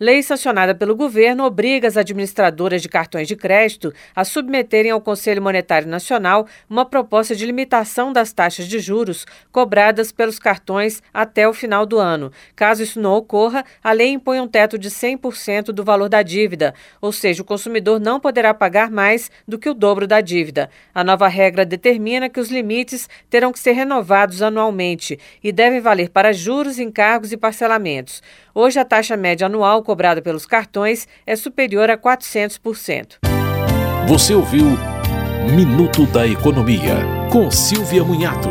Lei sancionada pelo governo obriga as administradoras de cartões de crédito a submeterem ao Conselho Monetário Nacional uma proposta de limitação das taxas de juros cobradas pelos cartões até o final do ano. Caso isso não ocorra, a lei impõe um teto de 100% do valor da dívida, ou seja, o consumidor não poderá pagar mais do que o dobro da dívida. A nova regra determina que os limites terão que ser renovados anualmente e devem valer para juros, encargos e parcelamentos. Hoje, a taxa média anual cobrada pelos cartões é superior a 400%. Você ouviu Minuto da Economia, com Silvia Munhato.